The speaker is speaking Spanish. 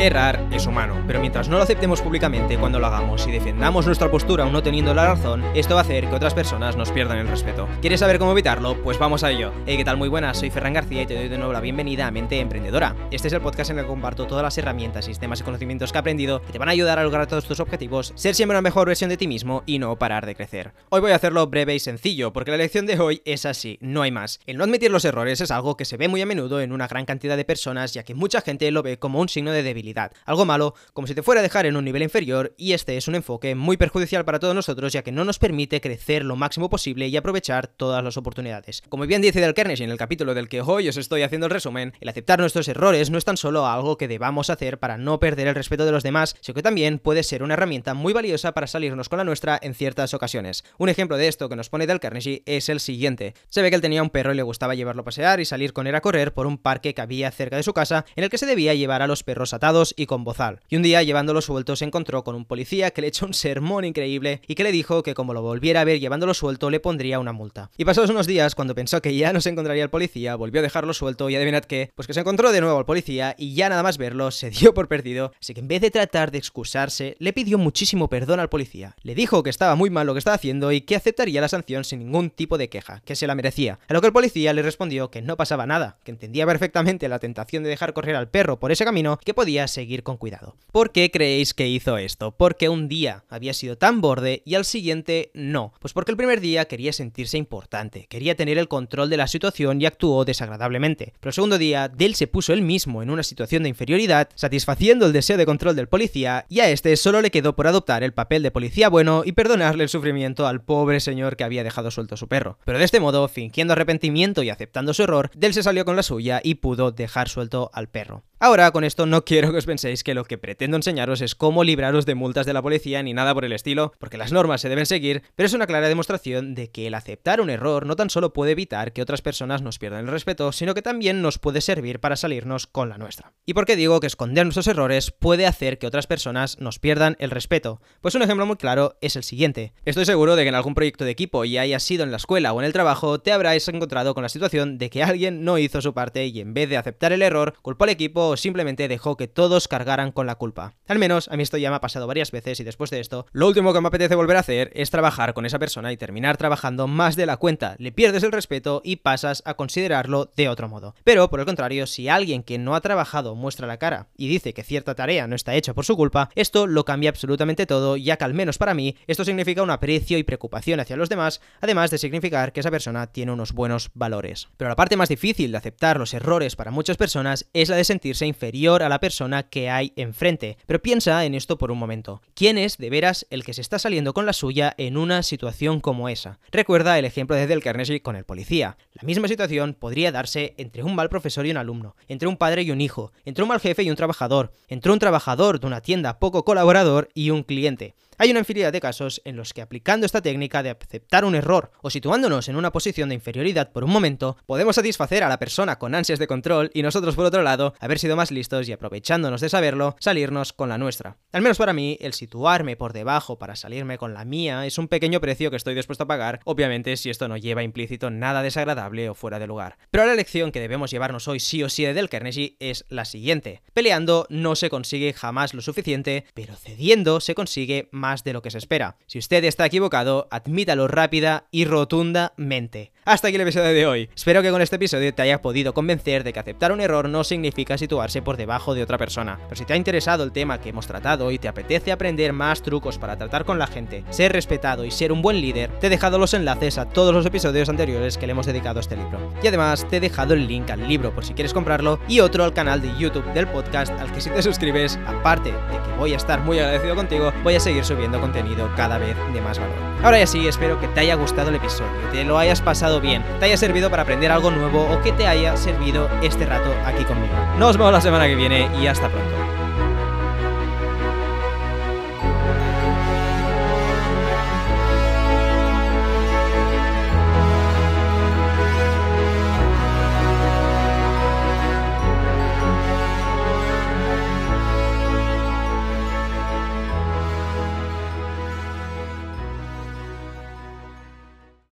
Errar es humano, pero mientras no lo aceptemos públicamente cuando lo hagamos y defendamos nuestra postura aún no teniendo la razón, esto va a hacer que otras personas nos pierdan el respeto. ¿Quieres saber cómo evitarlo? Pues vamos a ello. Hey, ¿qué tal? Muy buenas, soy Ferran García y te doy de nuevo la bienvenida a Mente Emprendedora. Este es el podcast en el que comparto todas las herramientas, sistemas y conocimientos que he aprendido que te van a ayudar a lograr todos tus objetivos, ser siempre una mejor versión de ti mismo y no parar de crecer. Hoy voy a hacerlo breve y sencillo, porque la lección de hoy es así, no hay más. El no admitir los errores es algo que se ve muy a menudo en una gran cantidad de personas, ya que mucha gente lo ve como un signo de debilidad, algo malo como si te fuera a dejar en un nivel inferior, y este es un enfoque muy perjudicial para todos nosotros, ya que no nos permite crecer lo máximo posible y aprovechar todas las oportunidades. Como bien dice Del Carnegie en el capítulo del que hoy os estoy haciendo el resumen, el aceptar nuestros errores no es tan solo algo que debamos hacer para no perder el respeto de los demás, sino que también puede ser una herramienta muy valiosa para salirnos con la nuestra en ciertas ocasiones. Un ejemplo de esto que nos pone Del Carnegie es el siguiente. Se ve que él tenía un perro y le gustaba llevarlo a pasear y salir con él a correr por un parque que había cerca de su casa en el que se debía llevar a los perros atados y con bozal. Y un día, llevándolo suelto, se encontró con un policía que le echó un sermón increíble y que le dijo que como lo volviera a ver llevándolo suelto, le pondría una multa. Y pasados unos días, cuando pensó que ya no se encontraría el policía, volvió a dejarlo suelto y adivinad qué, pues que se encontró de nuevo al policía y ya nada más verlo, se dio por perdido, así que en vez de tratar de excusarse, le pidió muchísimo perdón al policía. Le dijo que estaba muy mal lo que estaba haciendo y que aceptaría la sanción sin ningún tipo de queja, que se la merecía. A lo que el policía le respondió que no pasaba nada, que entendía perfectamente la tentación de dejar correr al perro por ese camino, que podía seguir con cuidado. ¿Por qué creéis que hizo esto? Porque un día había sido tan borde y al siguiente no. Pues porque el primer día quería sentirse importante, quería tener el control de la situación y actuó desagradablemente. Pero el segundo día, Dell se puso él mismo en una situación de inferioridad, satisfaciendo el deseo de control del policía, y a este solo le quedó por adoptar el papel de policía bueno y perdonarle el sufrimiento al pobre señor que había dejado suelto a su perro. Pero de este modo, fingiendo arrepentimiento y aceptando su error, Dell se salió con la suya y pudo dejar suelto al perro. Ahora, con esto no quiero os penséis que lo que pretendo enseñaros es cómo libraros de multas de la policía ni nada por el estilo, porque las normas se deben seguir, pero es una clara demostración de que el aceptar un error no tan solo puede evitar que otras personas nos pierdan el respeto, sino que también nos puede servir para salirnos con la nuestra. ¿Y por qué digo que esconder nuestros errores puede hacer que otras personas nos pierdan el respeto? Pues un ejemplo muy claro es el siguiente. Estoy seguro de que en algún proyecto de equipo, y haya sido en la escuela o en el trabajo, te habrás encontrado con la situación de que alguien no hizo su parte y en vez de aceptar el error, culpó al equipo o simplemente dejó que todos cargaran con la culpa. Al menos a mí esto ya me ha pasado varias veces y después de esto, lo último que me apetece volver a hacer es trabajar con esa persona y terminar trabajando más de la cuenta. Le pierdes el respeto y pasas a considerarlo de otro modo. Pero, por el contrario, si alguien que no ha trabajado muestra la cara y dice que cierta tarea no está hecha por su culpa, esto lo cambia absolutamente todo, ya que al menos para mí esto significa un aprecio y preocupación hacia los demás, además de significar que esa persona tiene unos buenos valores. Pero la parte más difícil de aceptar los errores para muchas personas es la de sentirse inferior a la persona que hay enfrente. Pero piensa en esto por un momento. ¿Quién es de veras el que se está saliendo con la suya en una situación como esa? Recuerda el ejemplo de Del Carnegie con el policía. La misma situación podría darse entre un mal profesor y un alumno, entre un padre y un hijo, entre un mal jefe y un trabajador, entre un trabajador de una tienda poco colaborador y un cliente. Hay una infinidad de casos en los que aplicando esta técnica de aceptar un error o situándonos en una posición de inferioridad por un momento, podemos satisfacer a la persona con ansias de control y nosotros por otro lado haber sido más listos y aprovechándonos de saberlo, salirnos con la nuestra. Al menos para mí, el situarme por debajo para salirme con la mía es un pequeño precio que estoy dispuesto a pagar, obviamente si esto no lleva implícito nada desagradable o fuera de lugar. Pero la lección que debemos llevarnos hoy sí o sí de Del Carnegie es la siguiente. Peleando no se consigue jamás lo suficiente, pero cediendo se consigue más de lo que se espera. Si usted está equivocado, admítalo rápida y rotundamente. Hasta aquí el episodio de hoy. Espero que con este episodio te haya podido convencer de que aceptar un error no significa situarse por debajo de otra persona. Pero si te ha interesado el tema que hemos tratado y te apetece aprender más trucos para tratar con la gente, ser respetado y ser un buen líder, te he dejado los enlaces a todos los episodios anteriores que le hemos dedicado a este libro. Y además te he dejado el link al libro por si quieres comprarlo y otro al canal de YouTube del podcast al que si te suscribes, aparte de que voy a estar muy agradecido contigo, voy a seguir subiendo contenido cada vez de más valor. Ahora ya sí, espero que te haya gustado el episodio, te lo hayas pasado bien, te haya servido para aprender algo nuevo o que te haya servido este rato aquí conmigo. Nos vemos la semana que viene y hasta pronto.